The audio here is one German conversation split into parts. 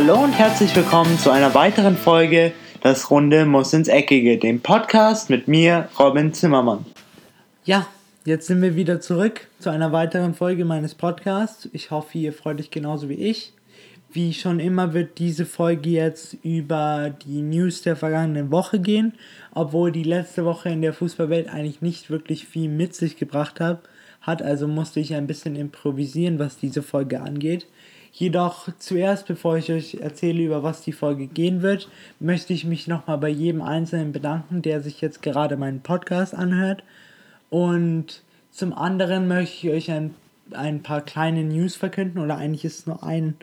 Hallo und herzlich willkommen zu einer weiteren Folge Das Runde muss ins Eckige, dem Podcast mit mir, Robin Zimmermann. Ja, jetzt sind wir wieder zurück zu einer weiteren Folge meines Podcasts. Ich hoffe, ihr freut euch genauso wie ich. Wie schon immer wird diese Folge jetzt über die News der vergangenen Woche gehen, obwohl die letzte Woche in der Fußballwelt eigentlich nicht wirklich viel mit sich gebracht hat. Hat also musste ich ein bisschen improvisieren, was diese Folge angeht. Jedoch zuerst, bevor ich euch erzähle, über was die Folge gehen wird, möchte ich mich nochmal bei jedem Einzelnen bedanken, der sich jetzt gerade meinen Podcast anhört. Und zum anderen möchte ich euch ein, ein paar kleine News verkünden, oder eigentlich ist es nur ein,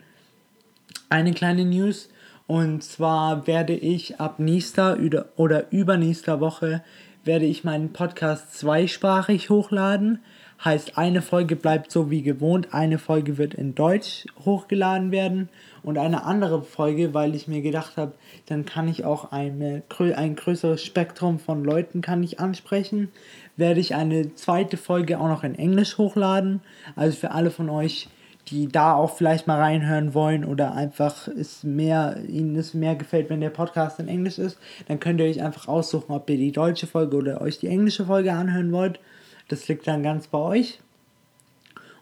eine kleine News. Und zwar werde ich ab nächster oder übernächster Woche werde ich meinen Podcast zweisprachig hochladen. Heißt, eine Folge bleibt so wie gewohnt, eine Folge wird in Deutsch hochgeladen werden und eine andere Folge, weil ich mir gedacht habe, dann kann ich auch eine, ein größeres Spektrum von Leuten kann ich ansprechen, werde ich eine zweite Folge auch noch in Englisch hochladen. Also für alle von euch, die da auch vielleicht mal reinhören wollen oder einfach ist mehr, ihnen es mehr gefällt, wenn der Podcast in Englisch ist, dann könnt ihr euch einfach aussuchen, ob ihr die deutsche Folge oder euch die englische Folge anhören wollt. Das liegt dann ganz bei euch.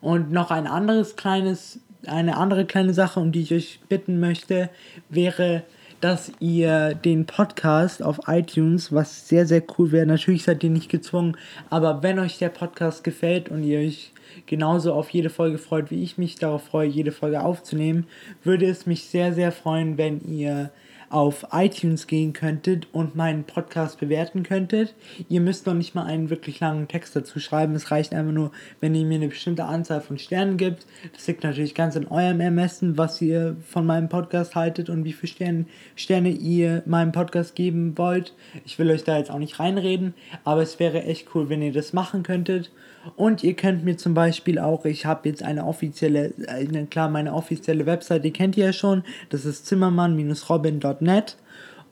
Und noch ein anderes kleines, eine andere kleine Sache, um die ich euch bitten möchte, wäre, dass ihr den Podcast auf iTunes, was sehr, sehr cool wäre, natürlich seid ihr nicht gezwungen, aber wenn euch der Podcast gefällt und ihr euch genauso auf jede Folge freut, wie ich mich darauf freue, jede Folge aufzunehmen, würde es mich sehr, sehr freuen, wenn ihr auf iTunes gehen könntet und meinen Podcast bewerten könntet. Ihr müsst noch nicht mal einen wirklich langen Text dazu schreiben. Es reicht einfach nur, wenn ihr mir eine bestimmte Anzahl von Sternen gibt. Das liegt natürlich ganz in eurem Ermessen, was ihr von meinem Podcast haltet und wie viele Sterne, Sterne ihr meinem Podcast geben wollt. Ich will euch da jetzt auch nicht reinreden, aber es wäre echt cool, wenn ihr das machen könntet. Und ihr könnt mir zum Beispiel auch, ich habe jetzt eine offizielle, äh, klar, meine offizielle Website, die kennt ihr ja schon, das ist zimmermann-robin.net.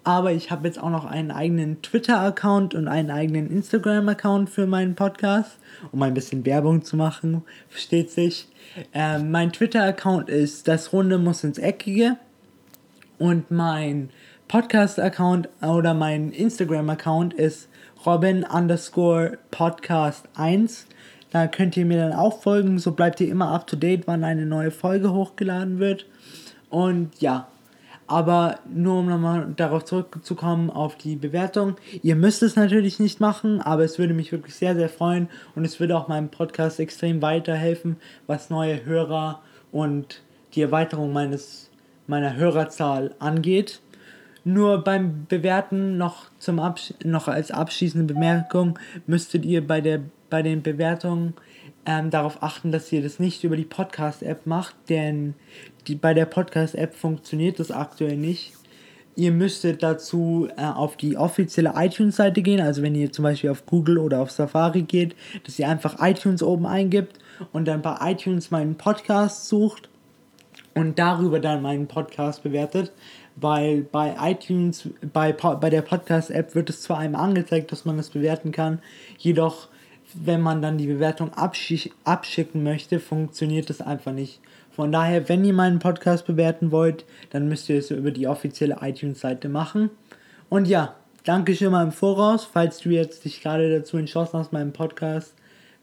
Aber ich habe jetzt auch noch einen eigenen Twitter-Account und einen eigenen Instagram-Account für meinen Podcast, um ein bisschen Werbung zu machen, versteht sich. Ähm, mein Twitter-Account ist Das Runde muss ins Eckige. Und mein Podcast-Account oder mein Instagram-Account ist Robin underscore Podcast 1. Da könnt ihr mir dann auch folgen, so bleibt ihr immer up to date, wann eine neue Folge hochgeladen wird. Und ja, aber nur um nochmal darauf zurückzukommen, auf die Bewertung. Ihr müsst es natürlich nicht machen, aber es würde mich wirklich sehr, sehr freuen und es würde auch meinem Podcast extrem weiterhelfen, was neue Hörer und die Erweiterung meines, meiner Hörerzahl angeht. Nur beim Bewerten noch, zum Absch noch als abschließende Bemerkung müsstet ihr bei der bei den Bewertungen ähm, darauf achten, dass ihr das nicht über die Podcast-App macht, denn die, bei der Podcast-App funktioniert das aktuell nicht. Ihr müsstet dazu äh, auf die offizielle iTunes-Seite gehen, also wenn ihr zum Beispiel auf Google oder auf Safari geht, dass ihr einfach iTunes oben eingibt und dann bei iTunes meinen Podcast sucht und darüber dann meinen Podcast bewertet, weil bei iTunes, bei, bei der Podcast-App wird es zwar einem angezeigt, dass man es bewerten kann, jedoch wenn man dann die Bewertung abschick abschicken möchte, funktioniert das einfach nicht. Von daher, wenn ihr meinen Podcast bewerten wollt, dann müsst ihr es über die offizielle iTunes-Seite machen. Und ja, danke schon mal im Voraus, falls du jetzt dich gerade dazu entschlossen hast, meinen Podcast,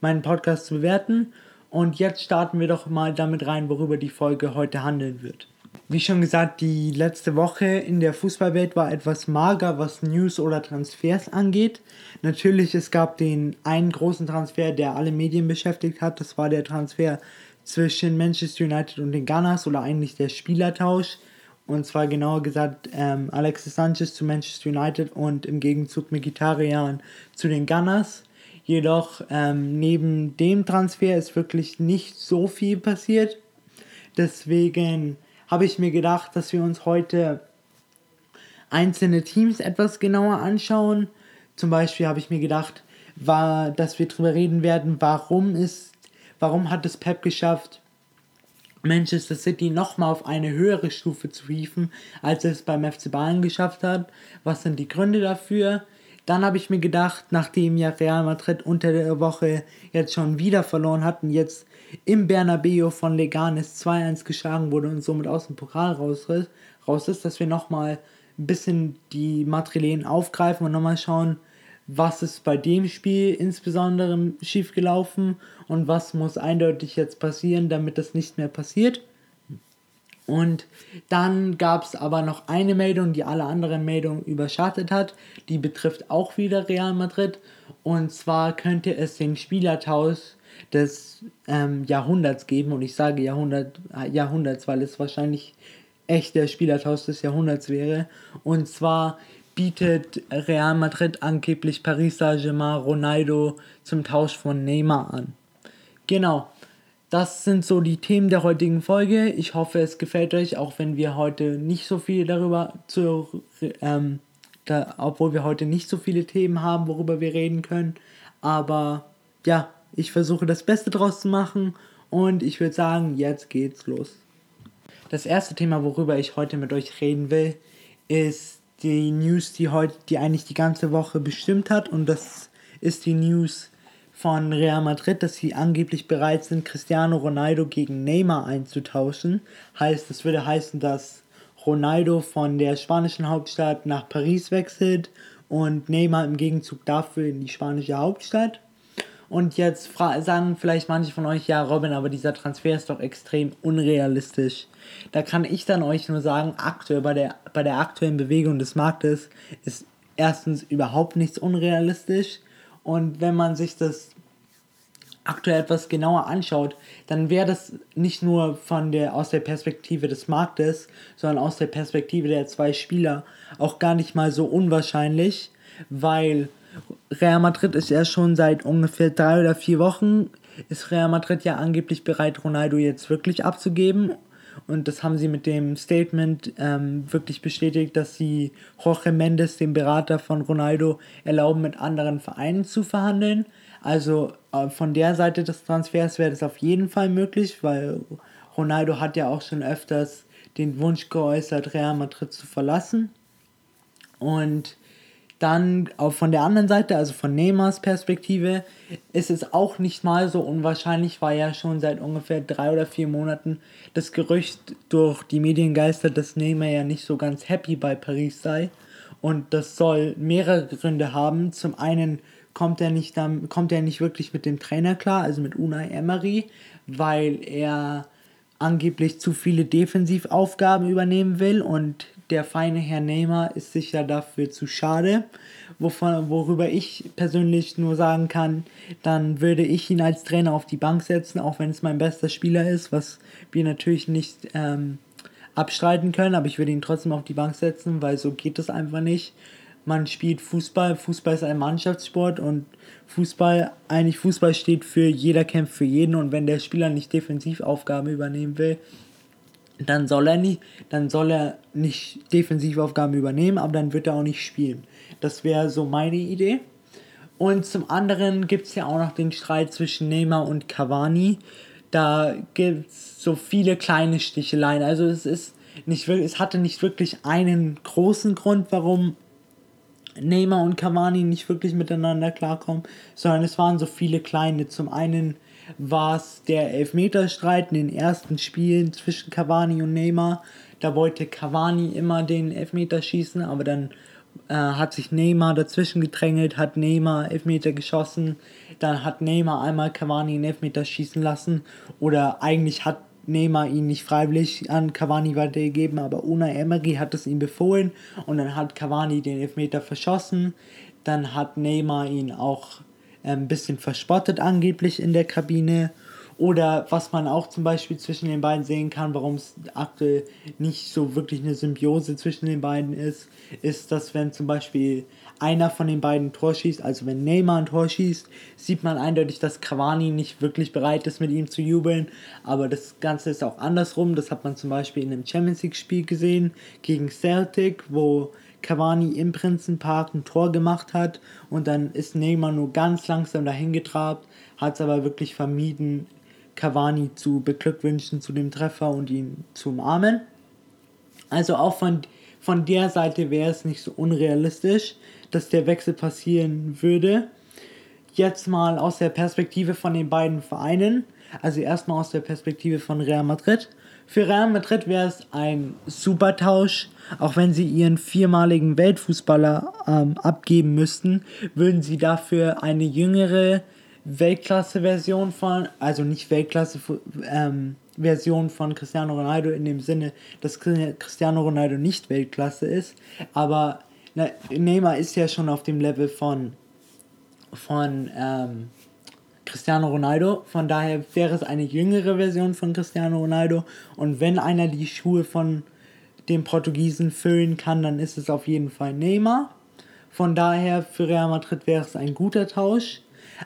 meinen Podcast zu bewerten. Und jetzt starten wir doch mal damit rein, worüber die Folge heute handeln wird. Wie schon gesagt, die letzte Woche in der Fußballwelt war etwas mager, was News oder Transfers angeht. Natürlich, es gab den einen großen Transfer, der alle Medien beschäftigt hat. Das war der Transfer zwischen Manchester United und den Gunners oder eigentlich der Spielertausch. Und zwar genauer gesagt ähm, Alexis Sanchez zu Manchester United und im Gegenzug Mkhitaryan zu den Gunners. Jedoch ähm, neben dem Transfer ist wirklich nicht so viel passiert. Deswegen habe ich mir gedacht, dass wir uns heute einzelne Teams etwas genauer anschauen. Zum Beispiel habe ich mir gedacht, war, dass wir darüber reden werden, warum ist, warum hat es Pep geschafft, Manchester City nochmal auf eine höhere Stufe zu hieven, als es beim FC Bayern geschafft hat. Was sind die Gründe dafür? dann habe ich mir gedacht, nachdem ja Real Madrid unter der Woche jetzt schon wieder verloren hat und jetzt im Bernabeu von Leganes 2-1 geschlagen wurde und somit aus dem Pokal raus, raus ist, dass wir nochmal ein bisschen die Madrilen aufgreifen und nochmal schauen, was ist bei dem Spiel insbesondere schiefgelaufen und was muss eindeutig jetzt passieren, damit das nicht mehr passiert. Und dann gab es aber noch eine Meldung, die alle anderen Meldungen überschattet hat. Die betrifft auch wieder Real Madrid. Und zwar könnte es den Spielertausch des ähm, Jahrhunderts geben. Und ich sage Jahrhundert, äh, Jahrhunderts, weil es wahrscheinlich echt der Spielertausch des Jahrhunderts wäre. Und zwar bietet Real Madrid angeblich Paris Saint-Germain Ronaldo zum Tausch von Neymar an. Genau. Das sind so die Themen der heutigen Folge. Ich hoffe, es gefällt euch, auch wenn wir heute nicht so viel darüber zu, ähm, da, obwohl wir heute nicht so viele Themen haben, worüber wir reden können. Aber ja, ich versuche das Beste draus zu machen und ich würde sagen, jetzt geht's los. Das erste Thema, worüber ich heute mit euch reden will, ist die News, die heute, die eigentlich die ganze Woche bestimmt hat und das ist die News von Real Madrid, dass sie angeblich bereit sind, Cristiano Ronaldo gegen Neymar einzutauschen. Heißt, das würde heißen, dass Ronaldo von der spanischen Hauptstadt nach Paris wechselt und Neymar im Gegenzug dafür in die spanische Hauptstadt. Und jetzt sagen vielleicht manche von euch, ja Robin, aber dieser Transfer ist doch extrem unrealistisch. Da kann ich dann euch nur sagen, aktuell bei der, bei der aktuellen Bewegung des Marktes ist erstens überhaupt nichts unrealistisch. Und wenn man sich das aktuell etwas genauer anschaut, dann wäre das nicht nur von der, aus der Perspektive des Marktes, sondern aus der Perspektive der zwei Spieler auch gar nicht mal so unwahrscheinlich, weil Real Madrid ist ja schon seit ungefähr drei oder vier Wochen, ist Real Madrid ja angeblich bereit, Ronaldo jetzt wirklich abzugeben. Und das haben sie mit dem Statement ähm, wirklich bestätigt, dass sie Jorge Mendes, dem Berater von Ronaldo, erlauben, mit anderen Vereinen zu verhandeln. Also äh, von der Seite des Transfers wäre das auf jeden Fall möglich, weil Ronaldo hat ja auch schon öfters den Wunsch geäußert, Real Madrid zu verlassen. Und dann auch von der anderen Seite, also von Neymars Perspektive, ist es auch nicht mal so unwahrscheinlich, weil ja schon seit ungefähr drei oder vier Monaten das Gerücht durch die Medien geistert, dass Neymar ja nicht so ganz happy bei Paris sei. Und das soll mehrere Gründe haben. Zum einen kommt er nicht kommt er nicht wirklich mit dem Trainer klar, also mit Unai Emery, weil er angeblich zu viele Defensivaufgaben übernehmen will und der feine Herr Neymar ist sicher dafür zu schade. Wovon, worüber ich persönlich nur sagen kann, dann würde ich ihn als Trainer auf die Bank setzen, auch wenn es mein bester Spieler ist, was wir natürlich nicht ähm, abstreiten können, aber ich würde ihn trotzdem auf die Bank setzen, weil so geht es einfach nicht man spielt Fußball. Fußball ist ein Mannschaftssport und Fußball, eigentlich Fußball steht für jeder kämpft für jeden und wenn der Spieler nicht Defensivaufgaben übernehmen will, dann soll er nicht, dann soll er nicht Defensivaufgaben übernehmen, aber dann wird er auch nicht spielen. Das wäre so meine Idee. Und zum anderen gibt es ja auch noch den Streit zwischen Neymar und Cavani. Da gibt es so viele kleine Sticheleien. Also es ist nicht es hatte nicht wirklich einen großen Grund, warum Neymar und Cavani nicht wirklich miteinander klarkommen, sondern es waren so viele kleine. Zum einen war es der Elfmeterstreit in den ersten Spielen zwischen Cavani und Neymar. Da wollte Cavani immer den Elfmeter schießen, aber dann äh, hat sich Neymar dazwischen gedrängelt, hat Neymar Elfmeter geschossen. Dann hat Neymar einmal Cavani einen Elfmeter schießen lassen. Oder eigentlich hat Neymar ihn nicht freiwillig an Cavani weitergegeben, aber Una Emery hat es ihm befohlen und dann hat Cavani den Elfmeter verschossen. Dann hat Neymar ihn auch ein bisschen verspottet angeblich in der Kabine. Oder was man auch zum Beispiel zwischen den beiden sehen kann, warum es aktuell nicht so wirklich eine Symbiose zwischen den beiden ist, ist, dass wenn zum Beispiel einer von den beiden Tor schießt, also wenn Neymar ein Tor schießt, sieht man eindeutig, dass Cavani nicht wirklich bereit ist, mit ihm zu jubeln. Aber das Ganze ist auch andersrum. Das hat man zum Beispiel in einem Champions League-Spiel gesehen gegen Celtic, wo Cavani im Prinzenpark ein Tor gemacht hat und dann ist Neymar nur ganz langsam dahin getrabt, hat es aber wirklich vermieden, Cavani zu beglückwünschen zu dem Treffer und ihn zu umarmen. Also auch von von der Seite wäre es nicht so unrealistisch, dass der Wechsel passieren würde. Jetzt mal aus der Perspektive von den beiden Vereinen, also erstmal aus der Perspektive von Real Madrid. Für Real Madrid wäre es ein super Tausch, auch wenn sie ihren viermaligen Weltfußballer ähm, abgeben müssten, würden sie dafür eine jüngere Weltklasse-Version von, also nicht Weltklasse, ähm, Version von Cristiano Ronaldo in dem Sinne, dass Cristiano Ronaldo nicht Weltklasse ist, aber Neymar ist ja schon auf dem Level von, von ähm, Cristiano Ronaldo. Von daher wäre es eine jüngere Version von Cristiano Ronaldo. Und wenn einer die Schuhe von dem Portugiesen füllen kann, dann ist es auf jeden Fall Neymar. Von daher für Real Madrid wäre es ein guter Tausch.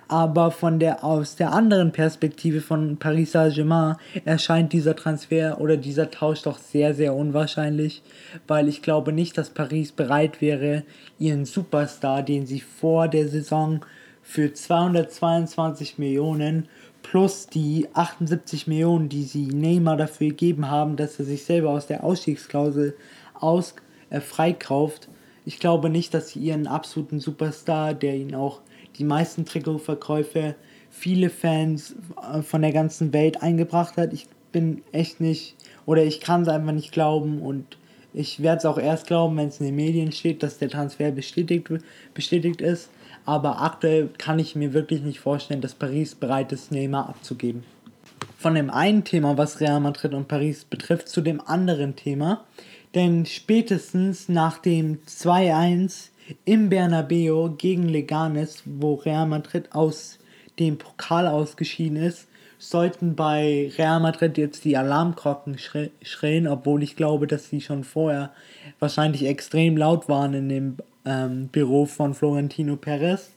Aber von der, aus der anderen Perspektive von Paris Saint-Germain erscheint dieser Transfer oder dieser Tausch doch sehr, sehr unwahrscheinlich, weil ich glaube nicht, dass Paris bereit wäre, ihren Superstar, den sie vor der Saison für 222 Millionen plus die 78 Millionen, die sie Neymar dafür gegeben haben, dass er sich selber aus der Ausstiegsklausel aus, äh, freikauft. Ich glaube nicht, dass sie ihren absoluten Superstar, der ihn auch die meisten Trikotverkäufe, viele Fans äh, von der ganzen Welt eingebracht hat. Ich bin echt nicht, oder ich kann es einfach nicht glauben und ich werde es auch erst glauben, wenn es in den Medien steht, dass der Transfer bestätigt, bestätigt ist aber aktuell kann ich mir wirklich nicht vorstellen, dass Paris bereit ist, Neymar abzugeben. Von dem einen Thema, was Real Madrid und Paris betrifft, zu dem anderen Thema. Denn spätestens nach dem 2-1 im Bernabeu gegen Leganes, wo Real Madrid aus dem Pokal ausgeschieden ist, sollten bei Real Madrid jetzt die Alarmglocken schrillen, obwohl ich glaube, dass sie schon vorher wahrscheinlich extrem laut waren in dem ähm, Büro von Florentino Perez.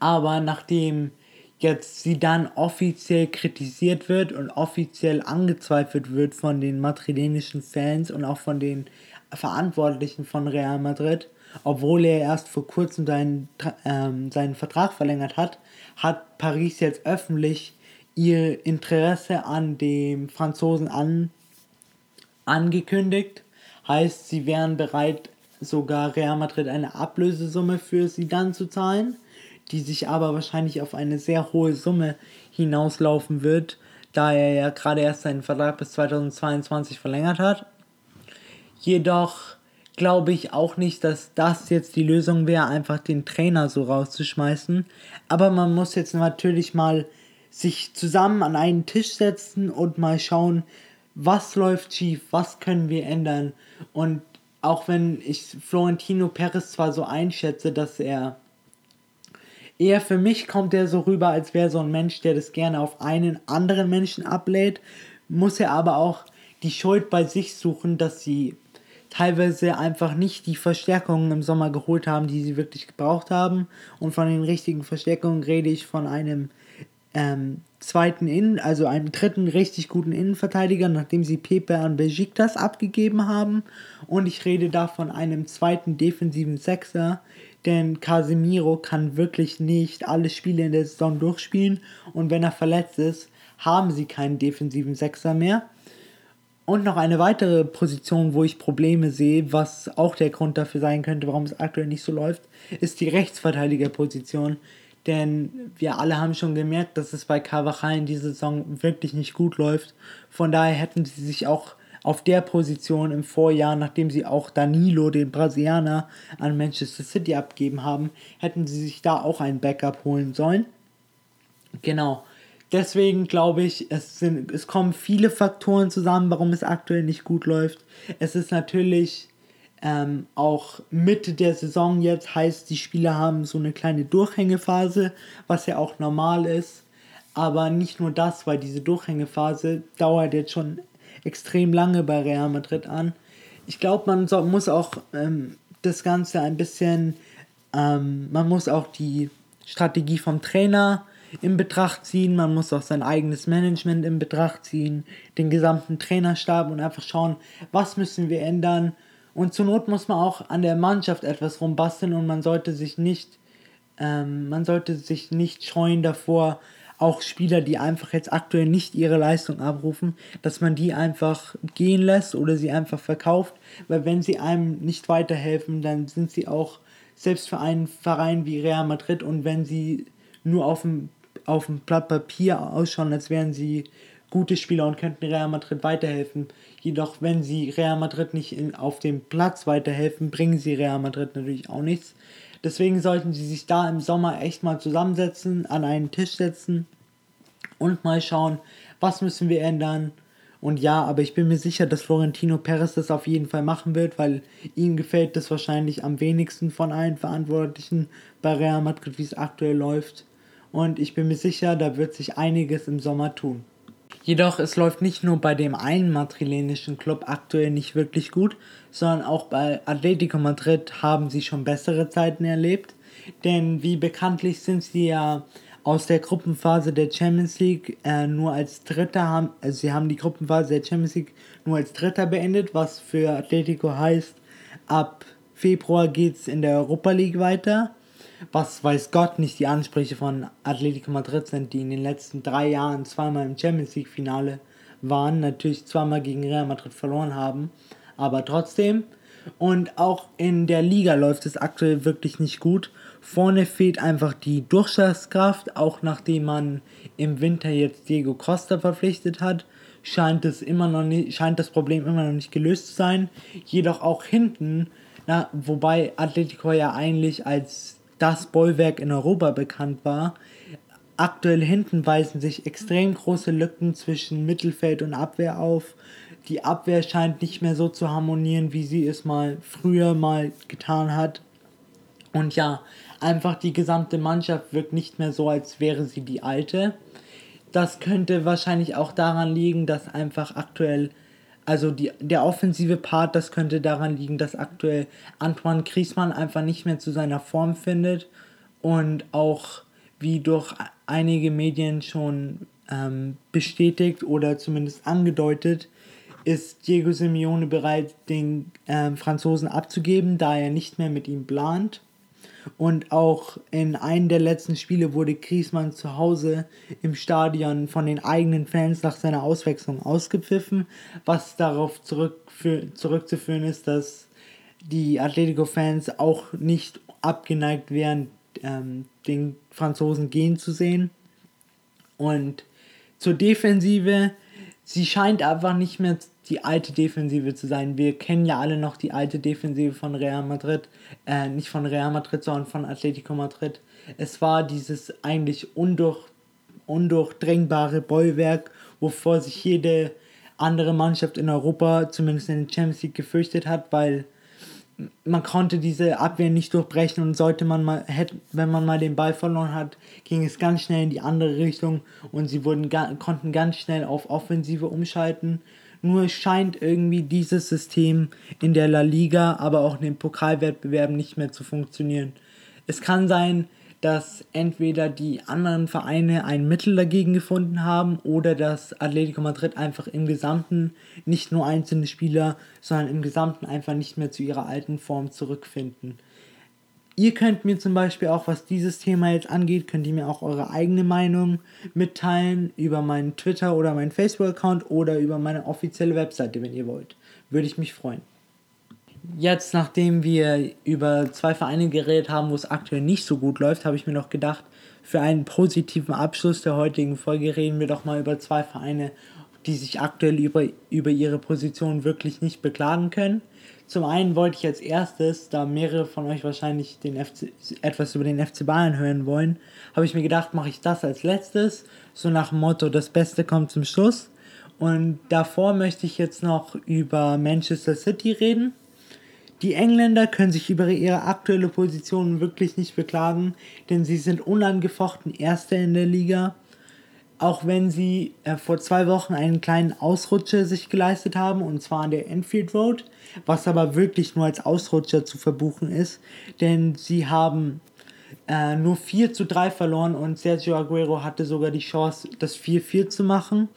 Aber nachdem jetzt sie dann offiziell kritisiert wird und offiziell angezweifelt wird von den madrilenischen Fans und auch von den Verantwortlichen von Real Madrid, obwohl er erst vor kurzem seinen, ähm, seinen Vertrag verlängert hat, hat Paris jetzt öffentlich ihr Interesse an dem Franzosen an, angekündigt. Heißt, sie wären bereit, sogar Real Madrid eine Ablösesumme für sie dann zu zahlen, die sich aber wahrscheinlich auf eine sehr hohe Summe hinauslaufen wird, da er ja gerade erst seinen Vertrag bis 2022 verlängert hat. Jedoch glaube ich auch nicht, dass das jetzt die Lösung wäre, einfach den Trainer so rauszuschmeißen. Aber man muss jetzt natürlich mal sich zusammen an einen Tisch setzen und mal schauen, was läuft schief, was können wir ändern. Und auch wenn ich Florentino Perez zwar so einschätze, dass er eher für mich kommt er so rüber, als wäre so ein Mensch, der das gerne auf einen anderen Menschen ablädt, muss er aber auch die Schuld bei sich suchen, dass sie teilweise einfach nicht die Verstärkungen im Sommer geholt haben, die sie wirklich gebraucht haben. Und von den richtigen Verstärkungen rede ich von einem ähm, zweiten Innen, also einem dritten richtig guten Innenverteidiger, nachdem sie Pepe an Besiktas abgegeben haben. Und ich rede da von einem zweiten defensiven Sechser, denn Casemiro kann wirklich nicht alle Spiele in der Saison durchspielen. Und wenn er verletzt ist, haben sie keinen defensiven Sechser mehr. Und noch eine weitere Position, wo ich Probleme sehe, was auch der Grund dafür sein könnte, warum es aktuell nicht so läuft, ist die Rechtsverteidigerposition. Denn wir alle haben schon gemerkt, dass es bei Carvajal in dieser Saison wirklich nicht gut läuft. Von daher hätten sie sich auch auf der Position im Vorjahr, nachdem sie auch Danilo, den Brasilianer, an Manchester City abgegeben haben, hätten sie sich da auch ein Backup holen sollen. Genau. Deswegen glaube ich, es, sind, es kommen viele Faktoren zusammen, warum es aktuell nicht gut läuft. Es ist natürlich ähm, auch Mitte der Saison jetzt heißt, die Spieler haben so eine kleine Durchhängephase, was ja auch normal ist. Aber nicht nur das, weil diese Durchhängephase dauert jetzt schon extrem lange bei Real Madrid an. Ich glaube, man so, muss auch ähm, das Ganze ein bisschen, ähm, man muss auch die Strategie vom Trainer in Betracht ziehen, man muss auch sein eigenes Management in Betracht ziehen, den gesamten Trainerstab und einfach schauen, was müssen wir ändern, und zur Not muss man auch an der Mannschaft etwas rumbasteln und man sollte sich nicht, ähm, man sollte sich nicht scheuen davor, auch Spieler, die einfach jetzt aktuell nicht ihre Leistung abrufen, dass man die einfach gehen lässt oder sie einfach verkauft, weil wenn sie einem nicht weiterhelfen, dann sind sie auch selbst für einen Verein wie Real Madrid. Und wenn sie nur auf dem, auf dem Blatt Papier ausschauen, als wären sie gute Spieler und könnten Real Madrid weiterhelfen. Jedoch, wenn sie Real Madrid nicht in, auf dem Platz weiterhelfen, bringen sie Real Madrid natürlich auch nichts. Deswegen sollten sie sich da im Sommer echt mal zusammensetzen, an einen Tisch setzen und mal schauen, was müssen wir ändern. Und ja, aber ich bin mir sicher, dass Florentino Perez das auf jeden Fall machen wird, weil ihm gefällt das wahrscheinlich am wenigsten von allen Verantwortlichen bei Real Madrid, wie es aktuell läuft. Und ich bin mir sicher, da wird sich einiges im Sommer tun. Jedoch es läuft nicht nur bei dem einen madrilenischen Club aktuell nicht wirklich gut, sondern auch bei Atletico Madrid haben sie schon bessere Zeiten erlebt. Denn wie bekanntlich sind sie ja aus der Gruppenphase der Champions League äh, nur als Dritter haben, also sie haben die Gruppenphase der Champions League nur als Dritter beendet, was für Atletico heißt, ab Februar geht es in der Europa League weiter was weiß Gott nicht die Ansprüche von Atletico Madrid sind, die in den letzten drei Jahren zweimal im Champions League Finale waren, natürlich zweimal gegen Real Madrid verloren haben, aber trotzdem. Und auch in der Liga läuft es aktuell wirklich nicht gut. Vorne fehlt einfach die Durchschlagskraft, auch nachdem man im Winter jetzt Diego Costa verpflichtet hat, scheint es immer noch nicht, scheint das Problem immer noch nicht gelöst zu sein. Jedoch auch hinten, na, wobei Atletico ja eigentlich als das Bollwerk in Europa bekannt war. Aktuell hinten weisen sich extrem große Lücken zwischen Mittelfeld und Abwehr auf. Die Abwehr scheint nicht mehr so zu harmonieren, wie sie es mal früher mal getan hat. Und ja, einfach die gesamte Mannschaft wirkt nicht mehr so, als wäre sie die alte. Das könnte wahrscheinlich auch daran liegen, dass einfach aktuell also die, der offensive Part, das könnte daran liegen, dass aktuell Antoine Griezmann einfach nicht mehr zu seiner Form findet und auch wie durch einige Medien schon ähm, bestätigt oder zumindest angedeutet, ist Diego Simeone bereit, den ähm, Franzosen abzugeben, da er nicht mehr mit ihm plant. Und auch in einem der letzten Spiele wurde Griezmann zu Hause im Stadion von den eigenen Fans nach seiner Auswechslung ausgepfiffen, was darauf zurückzuführen ist, dass die Atletico-Fans auch nicht abgeneigt wären, ähm, den Franzosen gehen zu sehen. Und zur Defensive, sie scheint einfach nicht mehr die alte Defensive zu sein. Wir kennen ja alle noch die alte Defensive von Real Madrid, äh, nicht von Real Madrid, sondern von Atletico Madrid. Es war dieses eigentlich undurch, undurchdringbare Bollwerk, wovor sich jede andere Mannschaft in Europa, zumindest in der Champions League, gefürchtet hat, weil man konnte diese Abwehr nicht durchbrechen und sollte man mal, hätte, wenn man mal den Ball verloren hat, ging es ganz schnell in die andere Richtung und sie wurden, konnten ganz schnell auf Offensive umschalten nur scheint irgendwie dieses System in der La Liga, aber auch in den Pokalwettbewerben nicht mehr zu funktionieren. Es kann sein, dass entweder die anderen Vereine ein Mittel dagegen gefunden haben oder dass Atletico Madrid einfach im Gesamten, nicht nur einzelne Spieler, sondern im Gesamten einfach nicht mehr zu ihrer alten Form zurückfinden. Ihr könnt mir zum Beispiel auch, was dieses Thema jetzt angeht, könnt ihr mir auch eure eigene Meinung mitteilen über meinen Twitter oder meinen Facebook-Account oder über meine offizielle Webseite, wenn ihr wollt. Würde ich mich freuen. Jetzt, nachdem wir über zwei Vereine geredet haben, wo es aktuell nicht so gut läuft, habe ich mir noch gedacht, für einen positiven Abschluss der heutigen Folge reden wir doch mal über zwei Vereine, die sich aktuell über, über ihre Position wirklich nicht beklagen können. Zum einen wollte ich als erstes, da mehrere von euch wahrscheinlich den FC, etwas über den FC Bayern hören wollen, habe ich mir gedacht, mache ich das als letztes, so nach dem Motto, das Beste kommt zum Schluss. Und davor möchte ich jetzt noch über Manchester City reden. Die Engländer können sich über ihre aktuelle Position wirklich nicht beklagen, denn sie sind unangefochten Erster in der Liga auch wenn sie äh, vor zwei Wochen einen kleinen Ausrutscher sich geleistet haben, und zwar an der Enfield Road, was aber wirklich nur als Ausrutscher zu verbuchen ist, denn sie haben äh, nur 4 zu 3 verloren und Sergio Aguero hatte sogar die Chance, das 4-4 zu machen.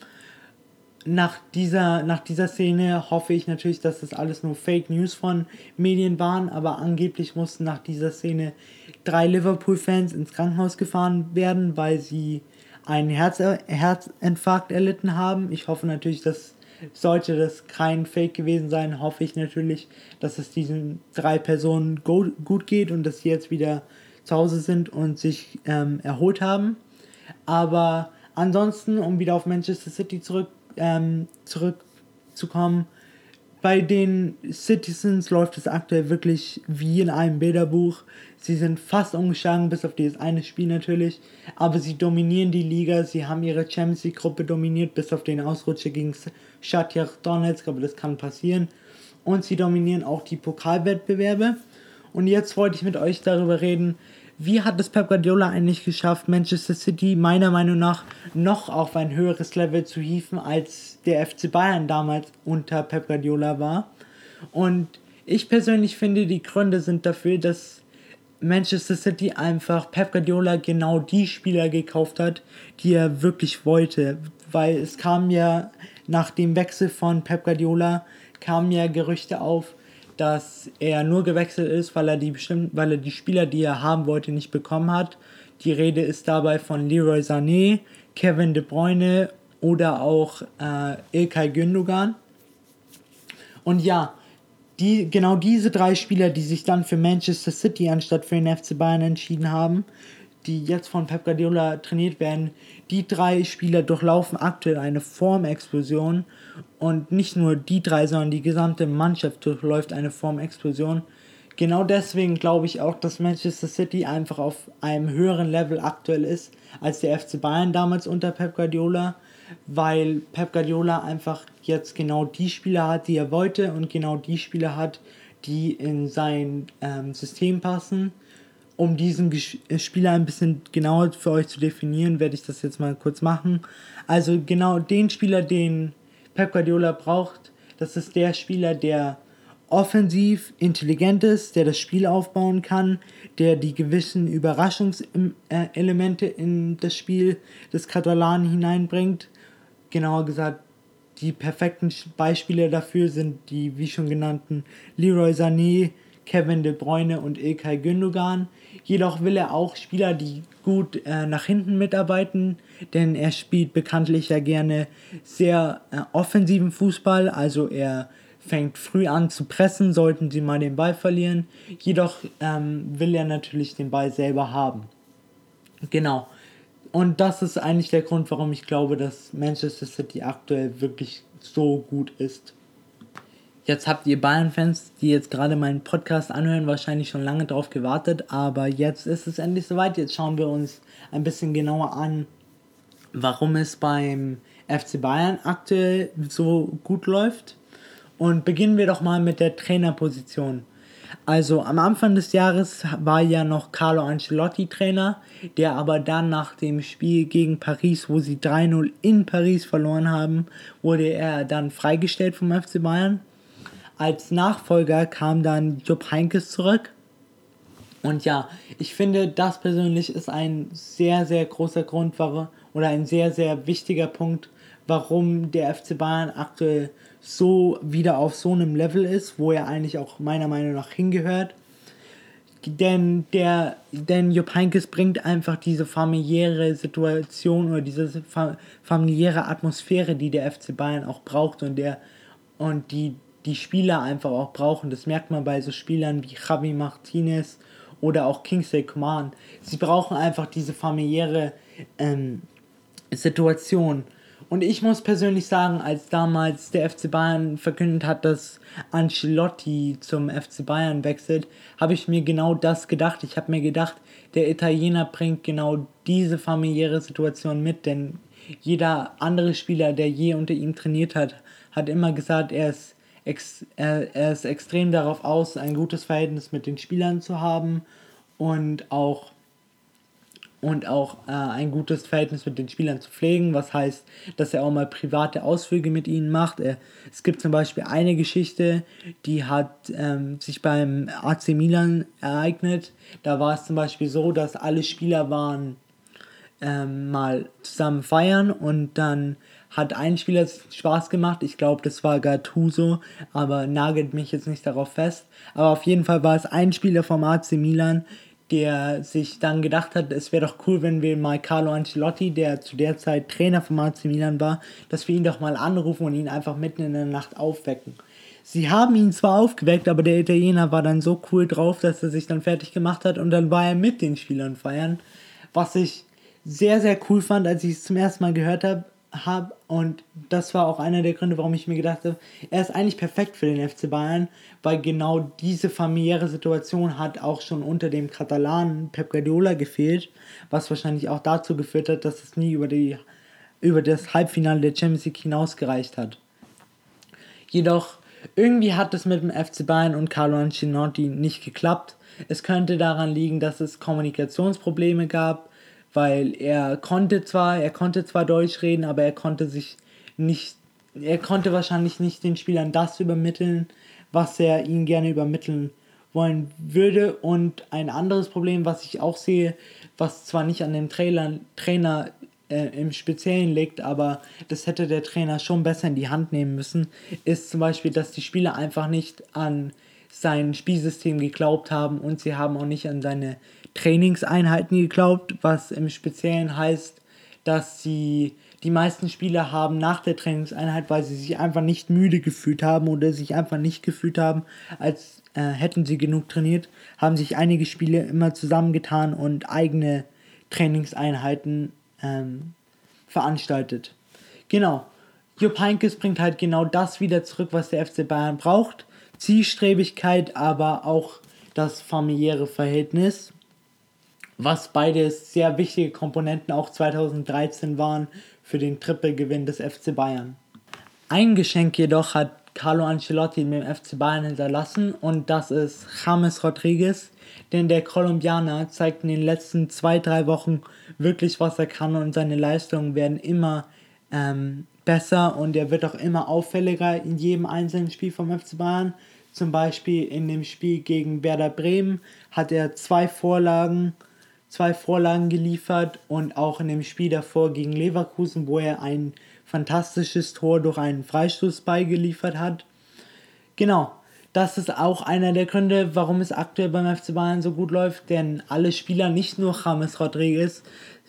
Nach dieser, nach dieser Szene hoffe ich natürlich, dass das alles nur Fake News von Medien waren, aber angeblich mussten nach dieser Szene drei Liverpool-Fans ins Krankenhaus gefahren werden, weil sie einen Herz Herzinfarkt erlitten haben. Ich hoffe natürlich, dass sollte das kein Fake gewesen sein, hoffe ich natürlich, dass es diesen drei Personen gut geht und dass sie jetzt wieder zu Hause sind und sich ähm, erholt haben. Aber ansonsten, um wieder auf Manchester City zurück, ähm, zurückzukommen, bei den Citizens läuft es aktuell wirklich wie in einem Bilderbuch. Sie sind fast ungeschlagen, bis auf dieses eine Spiel natürlich. Aber sie dominieren die Liga. Sie haben ihre Champions League Gruppe dominiert, bis auf den Ausrutscher gegen Shakhtar Donetsk. Aber das kann passieren. Und sie dominieren auch die Pokalwettbewerbe. Und jetzt wollte ich mit euch darüber reden, wie hat es Pep Guardiola eigentlich geschafft, Manchester City meiner Meinung nach noch auf ein höheres Level zu hieven, als der FC Bayern damals unter Pep Guardiola war? Und ich persönlich finde, die Gründe sind dafür, dass Manchester City einfach Pep Guardiola genau die Spieler gekauft hat, die er wirklich wollte. Weil es kam ja nach dem Wechsel von Pep Guardiola, kamen ja Gerüchte auf, dass er nur gewechselt ist, weil er die bestimmten, weil er die Spieler, die er haben wollte, nicht bekommen hat. Die Rede ist dabei von Leroy Sané, Kevin De Bruyne oder auch äh, Ilkay Gündogan. Und ja, die, genau diese drei Spieler, die sich dann für Manchester City anstatt für den FC Bayern entschieden haben, die jetzt von Pep Guardiola trainiert werden, die drei Spieler durchlaufen aktuell eine Formexplosion und nicht nur die drei, sondern die gesamte Mannschaft durchläuft eine Formexplosion. Genau deswegen glaube ich auch, dass Manchester City einfach auf einem höheren Level aktuell ist als der FC Bayern damals unter Pep Guardiola, weil Pep Guardiola einfach jetzt genau die Spieler hat, die er wollte und genau die Spieler hat, die in sein ähm, System passen um diesen äh, Spieler ein bisschen genauer für euch zu definieren, werde ich das jetzt mal kurz machen. Also genau den Spieler, den Pep Guardiola braucht, das ist der Spieler, der offensiv intelligent ist, der das Spiel aufbauen kann, der die gewissen Überraschungselemente in das Spiel des Katalanen hineinbringt. Genauer gesagt, die perfekten Beispiele dafür sind die, wie schon genannten, Leroy Sané, Kevin De Bruyne und Ilkay Gündogan. Jedoch will er auch Spieler, die gut äh, nach hinten mitarbeiten, denn er spielt bekanntlich ja gerne sehr äh, offensiven Fußball, also er fängt früh an zu pressen, sollten sie mal den Ball verlieren. Jedoch ähm, will er natürlich den Ball selber haben. Genau. Und das ist eigentlich der Grund, warum ich glaube, dass Manchester City aktuell wirklich so gut ist. Jetzt habt ihr Bayern-Fans, die jetzt gerade meinen Podcast anhören, wahrscheinlich schon lange drauf gewartet, aber jetzt ist es endlich soweit. Jetzt schauen wir uns ein bisschen genauer an, warum es beim FC Bayern aktuell so gut läuft. Und beginnen wir doch mal mit der Trainerposition. Also am Anfang des Jahres war ja noch Carlo Ancelotti Trainer, der aber dann nach dem Spiel gegen Paris, wo sie 3-0 in Paris verloren haben, wurde er dann freigestellt vom FC Bayern. Als Nachfolger kam dann Jupp Heinkes zurück. Und ja, ich finde, das persönlich ist ein sehr, sehr großer Grund, warum, oder ein sehr, sehr wichtiger Punkt, warum der FC Bayern aktuell so wieder auf so einem Level ist, wo er eigentlich auch meiner Meinung nach hingehört. Denn der, denn Jupp Heynckes bringt einfach diese familiäre Situation oder diese familiäre Atmosphäre, die der FC Bayern auch braucht und der und die die Spieler einfach auch brauchen. Das merkt man bei so Spielern wie Javi Martinez oder auch Kingsley Coman. Sie brauchen einfach diese familiäre ähm, Situation. Und ich muss persönlich sagen, als damals der FC Bayern verkündet hat, dass Ancelotti zum FC Bayern wechselt, habe ich mir genau das gedacht. Ich habe mir gedacht, der Italiener bringt genau diese familiäre Situation mit, denn jeder andere Spieler, der je unter ihm trainiert hat, hat immer gesagt, er ist ex, er, er ist extrem darauf aus, ein gutes Verhältnis mit den Spielern zu haben und auch und auch äh, ein gutes Verhältnis mit den Spielern zu pflegen, was heißt, dass er auch mal private Ausflüge mit ihnen macht. Er, es gibt zum Beispiel eine Geschichte, die hat ähm, sich beim AC Milan ereignet. Da war es zum Beispiel so, dass alle Spieler waren ähm, mal zusammen feiern und dann hat ein Spieler Spaß gemacht. Ich glaube, das war Gattuso, aber nagelt mich jetzt nicht darauf fest. Aber auf jeden Fall war es ein Spieler vom AC Milan, der sich dann gedacht hat, es wäre doch cool, wenn wir mal Carlo Ancelotti, der zu der Zeit Trainer von AC Milan war, dass wir ihn doch mal anrufen und ihn einfach mitten in der Nacht aufwecken. Sie haben ihn zwar aufgeweckt, aber der Italiener war dann so cool drauf, dass er sich dann fertig gemacht hat und dann war er mit den Spielern feiern, was ich sehr, sehr cool fand, als ich es zum ersten Mal gehört habe. Hab, und das war auch einer der Gründe, warum ich mir gedacht habe, er ist eigentlich perfekt für den FC Bayern, weil genau diese familiäre Situation hat auch schon unter dem Katalanen Pep Guardiola gefehlt, was wahrscheinlich auch dazu geführt hat, dass es nie über, die, über das Halbfinale der Champions League hinausgereicht hat. Jedoch irgendwie hat es mit dem FC Bayern und Carlo Ancelotti nicht geklappt. Es könnte daran liegen, dass es Kommunikationsprobleme gab, weil er konnte zwar, er konnte zwar Deutsch reden, aber er konnte sich nicht, er konnte wahrscheinlich nicht den Spielern das übermitteln, was er ihnen gerne übermitteln wollen würde. Und ein anderes Problem, was ich auch sehe, was zwar nicht an dem Trailer, Trainer äh, im Speziellen liegt, aber das hätte der Trainer schon besser in die Hand nehmen müssen, ist zum Beispiel, dass die Spieler einfach nicht an sein Spielsystem geglaubt haben und sie haben auch nicht an seine Trainingseinheiten geglaubt, was im Speziellen heißt, dass sie die meisten Spieler haben nach der Trainingseinheit, weil sie sich einfach nicht müde gefühlt haben oder sich einfach nicht gefühlt haben, als äh, hätten sie genug trainiert, haben sich einige Spiele immer zusammengetan und eigene Trainingseinheiten ähm, veranstaltet. Genau. Jupp Heynckes bringt halt genau das wieder zurück, was der FC Bayern braucht. Zielstrebigkeit, aber auch das familiäre Verhältnis, was beides sehr wichtige Komponenten auch 2013 waren für den Trippelgewinn des FC Bayern. Ein Geschenk jedoch hat Carlo Ancelotti mit dem FC Bayern hinterlassen und das ist James Rodriguez, denn der Kolumbianer zeigt in den letzten zwei, drei Wochen wirklich, was er kann und seine Leistungen werden immer ähm, besser und er wird auch immer auffälliger in jedem einzelnen Spiel vom FC Bayern. Zum Beispiel in dem Spiel gegen Werder Bremen hat er zwei Vorlagen, zwei Vorlagen geliefert und auch in dem Spiel davor gegen Leverkusen, wo er ein fantastisches Tor durch einen Freistoß beigeliefert hat. Genau, das ist auch einer der Gründe, warum es aktuell beim FC Bayern so gut läuft, denn alle Spieler, nicht nur James Rodriguez,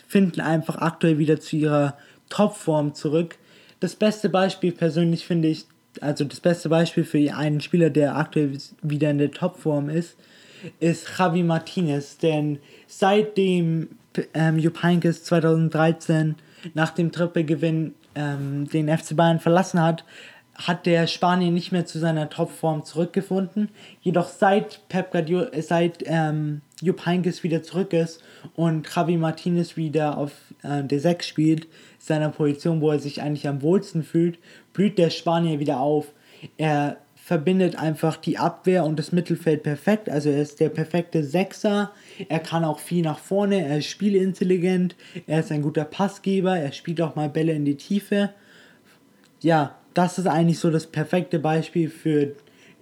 finden einfach aktuell wieder zu ihrer Topform zurück. Das beste Beispiel persönlich finde ich, also das beste Beispiel für einen Spieler, der aktuell wieder in der Topform ist, ist Javi Martinez, denn seitdem ähm, Jupp Heynckes 2013 nach dem Trippelgewinn ähm, den FC Bayern verlassen hat, hat der Spanier nicht mehr zu seiner Topform zurückgefunden. Jedoch seit Pep Guardiola, seit ähm, Jupp Heynckes wieder zurück ist und Javi Martinez wieder auf äh, der 6 spielt, seiner Position, wo er sich eigentlich am wohlsten fühlt, blüht der Spanier wieder auf. Er verbindet einfach die Abwehr und das Mittelfeld perfekt. Also er ist der perfekte Sechser. Er kann auch viel nach vorne. Er ist spielintelligent. Er ist ein guter Passgeber. Er spielt auch mal Bälle in die Tiefe. Ja, das ist eigentlich so das perfekte Beispiel für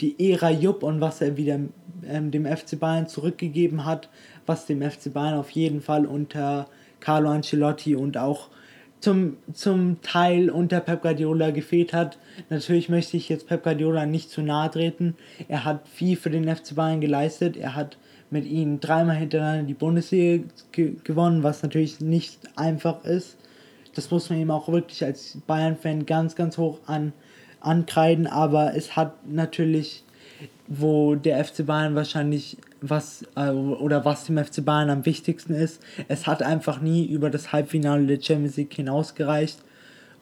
die Ära Jupp und was er wieder ähm, dem FC Bayern zurückgegeben hat, was dem FC Bayern auf jeden Fall unter Carlo Ancelotti und auch zum, zum Teil unter Pep Guardiola gefehlt hat. Natürlich möchte ich jetzt Pep Guardiola nicht zu nahe treten. Er hat viel für den FC Bayern geleistet. Er hat mit ihnen dreimal hintereinander die Bundesliga ge gewonnen, was natürlich nicht einfach ist. Das muss man ihm auch wirklich als Bayern-Fan ganz, ganz hoch an, ankreiden. Aber es hat natürlich, wo der FC Bayern wahrscheinlich was äh, oder was dem FC Bayern am wichtigsten ist. Es hat einfach nie über das Halbfinale der Champions League hinausgereicht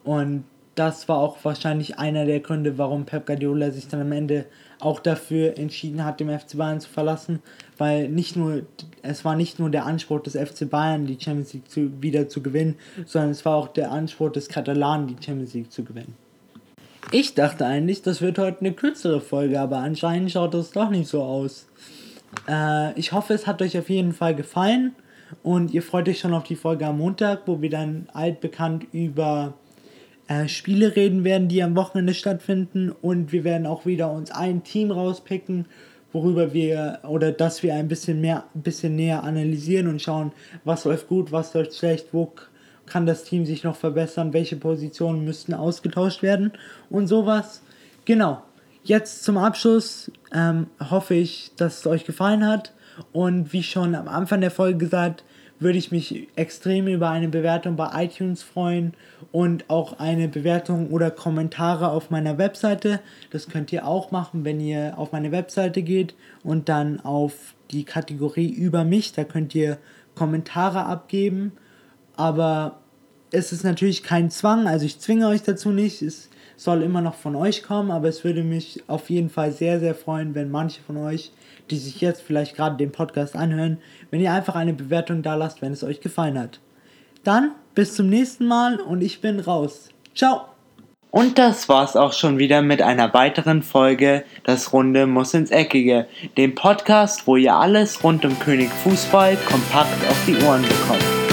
und das war auch wahrscheinlich einer der Gründe, warum Pep Guardiola sich dann am Ende auch dafür entschieden hat, dem FC Bayern zu verlassen, weil nicht nur es war nicht nur der Anspruch des FC Bayern, die Champions League zu, wieder zu gewinnen, sondern es war auch der Anspruch des Katalanen, die Champions League zu gewinnen. Ich dachte eigentlich, das wird heute eine kürzere Folge, aber anscheinend schaut das doch nicht so aus. Äh, ich hoffe, es hat euch auf jeden Fall gefallen und ihr freut euch schon auf die Folge am Montag, wo wir dann altbekannt über äh, Spiele reden werden, die am Wochenende stattfinden und wir werden auch wieder uns ein Team rauspicken, worüber wir oder dass wir ein bisschen mehr, ein bisschen näher analysieren und schauen, was läuft gut, was läuft schlecht, wo kann das Team sich noch verbessern, welche Positionen müssten ausgetauscht werden und sowas. Genau. Jetzt zum Abschluss ähm, hoffe ich, dass es euch gefallen hat Und wie schon am Anfang der Folge gesagt, würde ich mich extrem über eine Bewertung bei iTunes freuen und auch eine Bewertung oder Kommentare auf meiner Webseite. Das könnt ihr auch machen, wenn ihr auf meine Webseite geht und dann auf die Kategorie über mich, da könnt ihr Kommentare abgeben. Aber es ist natürlich kein Zwang, also ich zwinge euch dazu nicht. Es soll immer noch von euch kommen, aber es würde mich auf jeden Fall sehr, sehr freuen, wenn manche von euch, die sich jetzt vielleicht gerade den Podcast anhören, wenn ihr einfach eine Bewertung da lasst, wenn es euch gefallen hat. Dann bis zum nächsten Mal und ich bin raus. Ciao! Und das war's auch schon wieder mit einer weiteren Folge Das Runde muss ins Eckige, dem Podcast, wo ihr alles rund um König Fußball kompakt auf die Ohren bekommt.